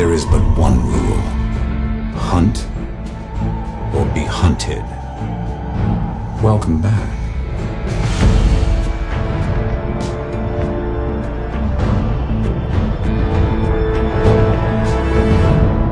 There is but one rule hunt or be hunted. Welcome back.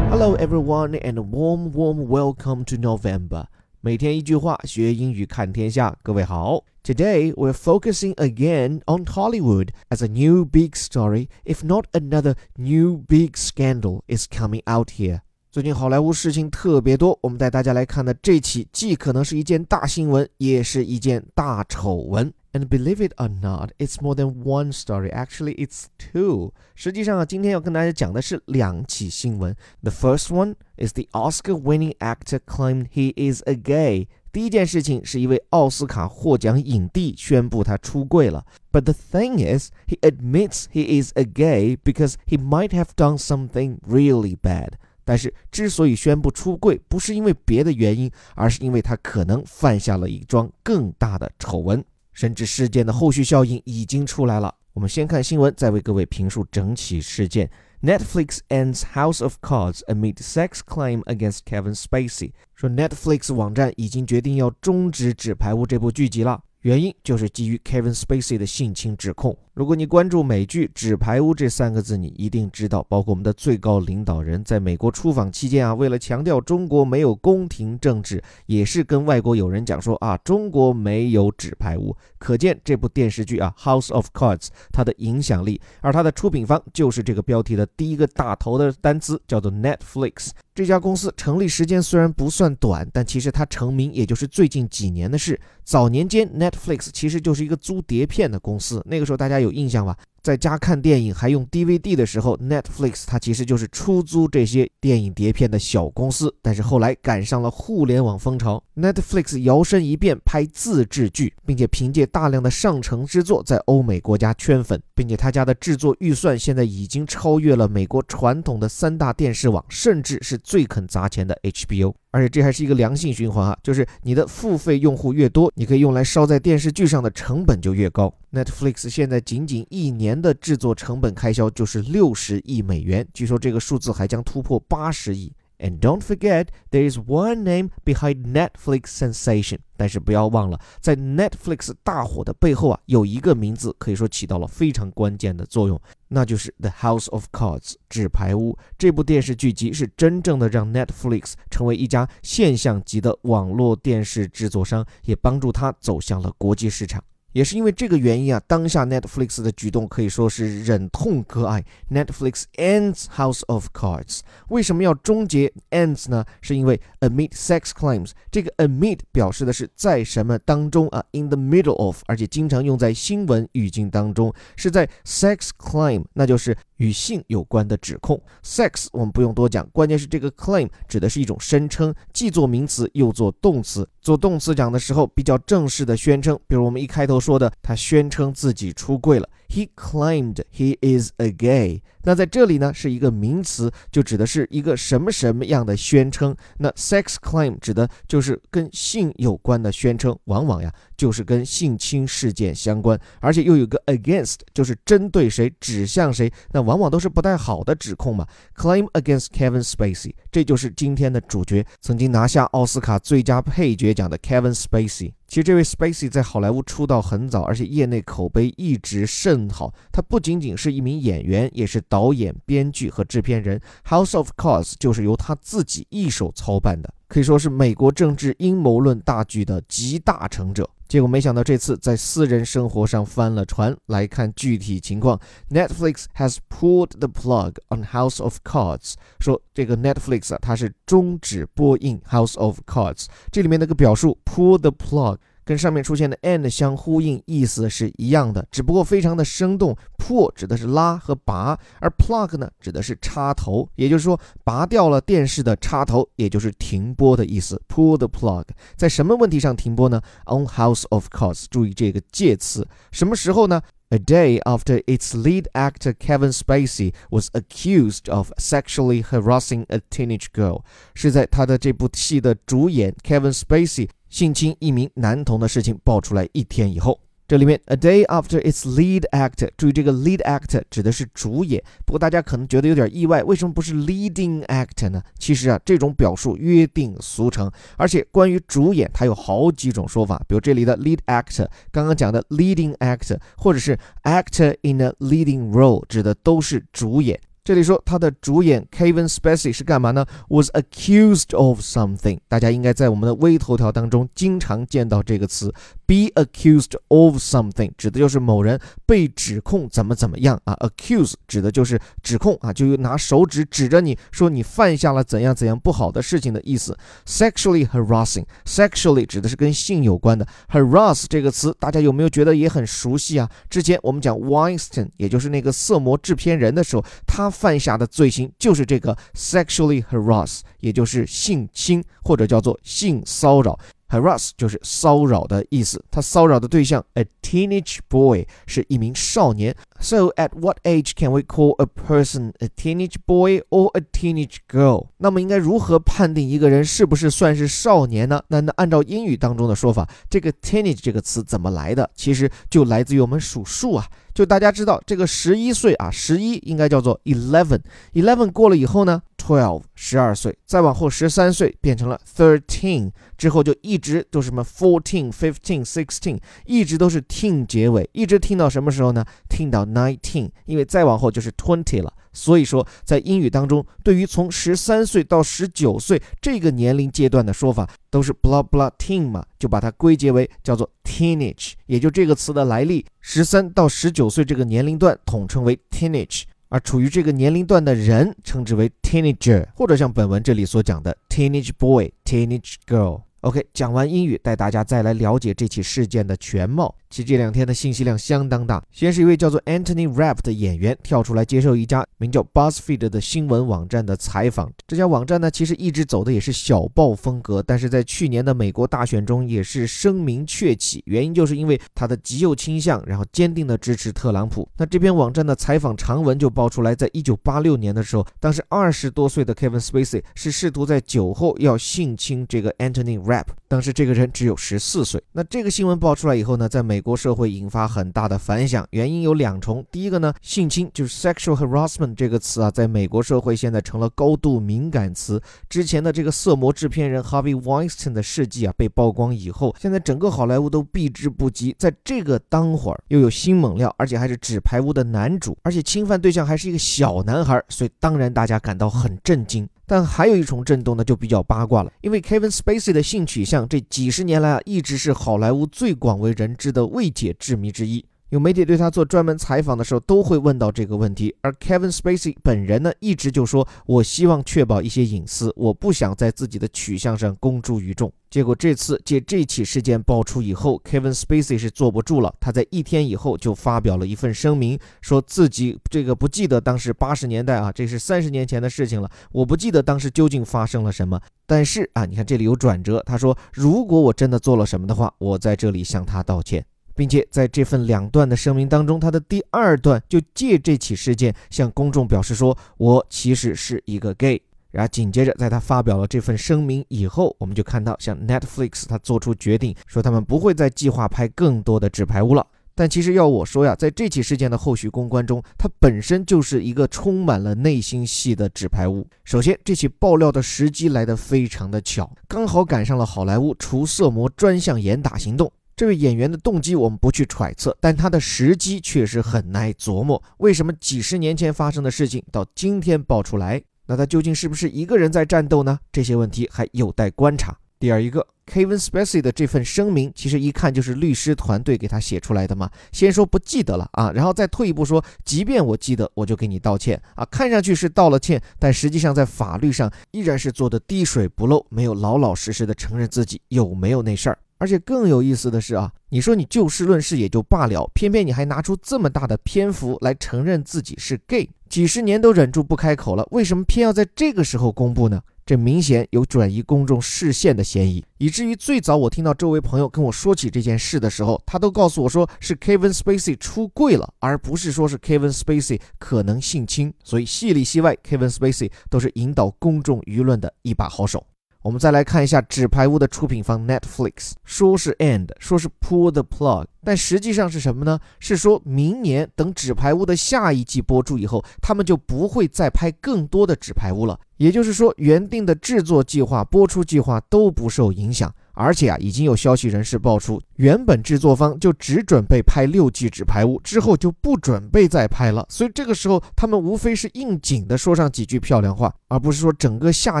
Hello everyone and a warm warm welcome to November. 每天一句话，学英语看天下。各位好，Today we're focusing again on Hollywood as a new big story, if not another new big scandal is coming out here. 最近好莱坞事情特别多，我们带大家来看的这起既可能是一件大新闻，也是一件大丑闻。And believe it or not, it's more than one story. Actually, it's two. 实际上啊，今天要跟大家讲的是两起新闻。The first one is the Oscar-winning actor claimed he is a gay. 第一件事情是一位奥斯卡获奖影帝宣布他出柜了。But the thing is, he admits he is a gay because he might have done something really bad. 但是，之所以宣布出柜，不是因为别的原因，而是因为他可能犯下了一桩更大的丑闻。 甚至事件的后续效应已经出来了。我们先看新闻，再为各位评述整起事件。Netflix ends House of Cards amid sex claim against Kevin Spacey。说 Netflix 网站已经决定要终止《纸牌屋》这部剧集了。原因就是基于 Kevin Spacey 的性侵指控。如果你关注美剧《纸牌屋》这三个字，你一定知道，包括我们的最高领导人在美国出访期间啊，为了强调中国没有宫廷政治，也是跟外国友人讲说啊，中国没有纸牌屋。可见这部电视剧啊，《House of Cards》它的影响力。而它的出品方就是这个标题的第一个打头的单词，叫做 Netflix。这家公司成立时间虽然不算短，但其实它成名也就是最近几年的事。早年间，Netflix 其实就是一个租碟片的公司，那个时候大家有印象吧？在家看电影还用 DVD 的时候，Netflix 它其实就是出租这些电影碟片的小公司。但是后来赶上了互联网风潮，Netflix 摇身一变拍自制剧，并且凭借大量的上乘之作在欧美国家圈粉，并且他家的制作预算现在已经超越了美国传统的三大电视网，甚至是最肯砸钱的 HBO。而且这还是一个良性循环啊，就是你的付费用户越多，你可以用来烧在电视剧上的成本就越高。Netflix 现在仅仅一年的制作成本开销就是六十亿美元，据说这个数字还将突破八十亿。And don't forget, there is one name behind Netflix sensation。但是不要忘了，在 Netflix 大火的背后啊，有一个名字可以说起到了非常关键的作用，那就是 The House of Cards 纸牌屋这部电视剧集是真正的让 Netflix 成为一家现象级的网络电视制作商，也帮助它走向了国际市场。也是因为这个原因啊，当下 Netflix 的举动可以说是忍痛割爱。Netflix ends House of Cards，为什么要终结 ends 呢？是因为 amid sex claims，这个 amid 表示的是在什么当中啊？In the middle of，而且经常用在新闻语境当中，是在 sex claim，那就是与性有关的指控。sex 我们不用多讲，关键是这个 claim 指的是一种声称，既做名词又做动词。做动词讲的时候比较正式的宣称，比如我们一开头说的，他宣称自己出柜了。He claimed he is a gay。那在这里呢，是一个名词，就指的是一个什么什么样的宣称。那 sex claim 指的就是跟性有关的宣称，往往呀就是跟性侵事件相关，而且又有个 against，就是针对谁、指向谁，那往往都是不太好的指控嘛。Claim against Kevin Spacey，这就是今天的主角，曾经拿下奥斯卡最佳配角奖的 Kevin Spacey。其实这位 Spacey 在好莱坞出道很早，而且业内口碑一直甚好。他不仅仅是一名演员，也是导演、编剧和制片人。House of Cards 就是由他自己一手操办的，可以说是美国政治阴谋论大剧的集大成者。结果没想到这次在私人生活上翻了船。来看具体情况，Netflix has pulled the plug on House of Cards。说这个 Netflix 啊，它是终止播映 House of Cards。这里面那个表述 pull the plug。跟上面出现的 and 相呼应，意思是一样的，只不过非常的生动。pull 指的是拉和拔，而 plug 呢指的是插头，也就是说拔掉了电视的插头，也就是停播的意思。pull the plug 在什么问题上停播呢？On House of Cards，注意这个介词，什么时候呢？A day after its lead actor Kevin Spacey was accused of sexually harassing a teenage girl，是在他的这部戏的主演 Kevin Spacey。性侵一名男童的事情爆出来一天以后，这里面 a day after its lead actor，注意这个 lead actor 指的是主演。不过大家可能觉得有点意外，为什么不是 leading actor 呢？其实啊，这种表述约定俗成，而且关于主演，它有好几种说法。比如这里的 lead actor，刚刚讲的 leading actor，或者是 actor in a leading role，指的都是主演。这里说他的主演 Kevin Spacey 是干嘛呢？Was accused of something。大家应该在我们的微头条当中经常见到这个词，be accused of something，指的就是某人被指控怎么怎么样啊。accuse 指的就是指控啊，就拿手指指着你说你犯下了怎样怎样不好的事情的意思。Sexually harassing，sexually 指的是跟性有关的。harass 这个词大家有没有觉得也很熟悉啊？之前我们讲 Weinstein，也就是那个色魔制片人的时候，他。犯下的罪行就是这个 sexually harass，也就是性侵或者叫做性骚扰。harass 就是骚扰的意思。他骚扰的对象 a teenage boy 是一名少年。So at what age can we call a person a teenage boy or a teenage girl？那么应该如何判定一个人是不是算是少年呢？那那按照英语当中的说法，这个 teenage 这个词怎么来的？其实就来自于我们数数啊。就大家知道这个十一岁啊，十一应该叫做 eleven，eleven 过了以后呢，twelve 十二岁，再往后十三岁变成了 thirteen，之后就一直都什么 fourteen，fifteen，sixteen，一直都是 teen 结尾，一直听到什么时候呢？听到 nineteen，因为再往后就是 twenty 了。所以说，在英语当中，对于从十三岁到十九岁这个年龄阶段的说法，都是 blah blah teen 嘛，就把它归结为叫做 teenage，也就这个词的来历。十三到十九岁这个年龄段统称为 teenage，而处于这个年龄段的人称之为 teenager，或者像本文这里所讲的 teenage boy、teenage girl。OK，讲完英语，带大家再来了解这起事件的全貌。其实这两天的信息量相当大。先是一位叫做 Anthony Rapp 的演员跳出来接受一家名叫 BuzzFeed 的新闻网站的采访。这家网站呢，其实一直走的也是小报风格，但是在去年的美国大选中也是声名鹊起。原因就是因为他的极右倾向，然后坚定的支持特朗普。那这篇网站的采访长文就爆出来，在一九八六年的时候，当时二十多岁的 Kevin Spacey 是试图在酒后要性侵这个 Anthony Rapp。当时这个人只有十四岁。那这个新闻爆出来以后呢，在美美国社会引发很大的反响，原因有两重。第一个呢，性侵就是 sexual harassment 这个词啊，在美国社会现在成了高度敏感词。之前的这个色魔制片人 Harvey Weinstein 的事迹啊被曝光以后，现在整个好莱坞都避之不及。在这个当会儿，又有新猛料，而且还是纸牌屋的男主，而且侵犯对象还是一个小男孩，所以当然大家感到很震惊。但还有一重震动呢，就比较八卦了，因为 Kevin Spacey 的性取向这几十年来啊，一直是好莱坞最广为人知的未解之谜之一。有媒体对他做专门采访的时候，都会问到这个问题。而 Kevin Spacey 本人呢，一直就说：“我希望确保一些隐私，我不想在自己的取向上公诸于众。”结果这次借这起事件爆出以后，Kevin Spacey 是坐不住了，他在一天以后就发表了一份声明，说自己这个不记得当时八十年代啊，这是三十年前的事情了，我不记得当时究竟发生了什么。但是啊，你看这里有转折，他说：“如果我真的做了什么的话，我在这里向他道歉。”并且在这份两段的声明当中，他的第二段就借这起事件向公众表示说：“我其实是一个 gay。”然后紧接着，在他发表了这份声明以后，我们就看到像 Netflix 他做出决定，说他们不会再计划拍更多的纸牌屋了。但其实要我说呀，在这起事件的后续公关中，它本身就是一个充满了内心戏的纸牌屋。首先，这起爆料的时机来得非常的巧，刚好赶上了好莱坞除色魔专项严打行动。这位演员的动机我们不去揣测，但他的时机确实很难琢磨。为什么几十年前发生的事情到今天爆出来？那他究竟是不是一个人在战斗呢？这些问题还有待观察。第二一个，Kevin Spacey 的这份声明，其实一看就是律师团队给他写出来的嘛。先说不记得了啊，然后再退一步说，即便我记得，我就给你道歉啊。看上去是道了歉，但实际上在法律上依然是做的滴水不漏，没有老老实实的承认自己有没有那事儿。而且更有意思的是啊，你说你就事论事也就罢了，偏偏你还拿出这么大的篇幅来承认自己是 gay，几十年都忍住不开口了，为什么偏要在这个时候公布呢？这明显有转移公众视线的嫌疑，以至于最早我听到周围朋友跟我说起这件事的时候，他都告诉我说是 Kevin Spacey 出柜了，而不是说是 Kevin Spacey 可能性侵。所以戏里戏外，Kevin Spacey 都是引导公众舆论的一把好手。我们再来看一下《纸牌屋》的出品方 Netflix，说是 end，说是 pull the plug，但实际上是什么呢？是说明年等《纸牌屋》的下一季播出以后，他们就不会再拍更多的《纸牌屋》了。也就是说，原定的制作计划、播出计划都不受影响。而且啊，已经有消息人士爆出，原本制作方就只准备拍六季《纸牌屋》，之后就不准备再拍了。所以这个时候，他们无非是应景的说上几句漂亮话，而不是说整个下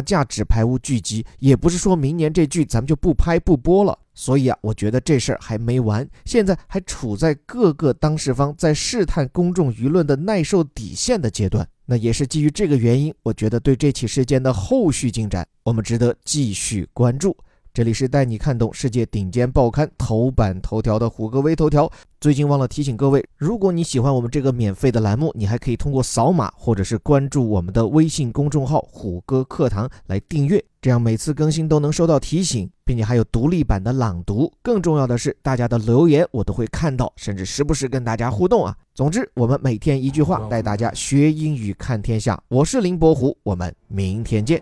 架《纸牌屋》剧集，也不是说明年这剧咱们就不拍不播了。所以啊，我觉得这事儿还没完，现在还处在各个当事方在试探公众舆论的耐受底线的阶段。那也是基于这个原因，我觉得对这起事件的后续进展，我们值得继续关注。这里是带你看懂世界顶尖报刊头版头条的虎哥微头条。最近忘了提醒各位，如果你喜欢我们这个免费的栏目，你还可以通过扫码或者是关注我们的微信公众号“虎哥课堂”来订阅，这样每次更新都能收到提醒，并且还有独立版的朗读。更重要的是，大家的留言我都会看到，甚至时不时跟大家互动啊。总之，我们每天一句话带大家学英语看天下。我是林伯虎，我们明天见。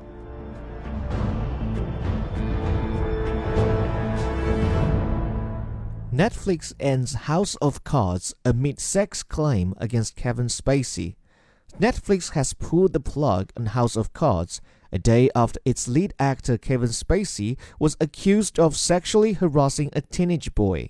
Netflix ends House of Cards amid sex claim against Kevin Spacey. Netflix has pulled the plug on House of Cards a day after its lead actor Kevin Spacey was accused of sexually harassing a teenage boy.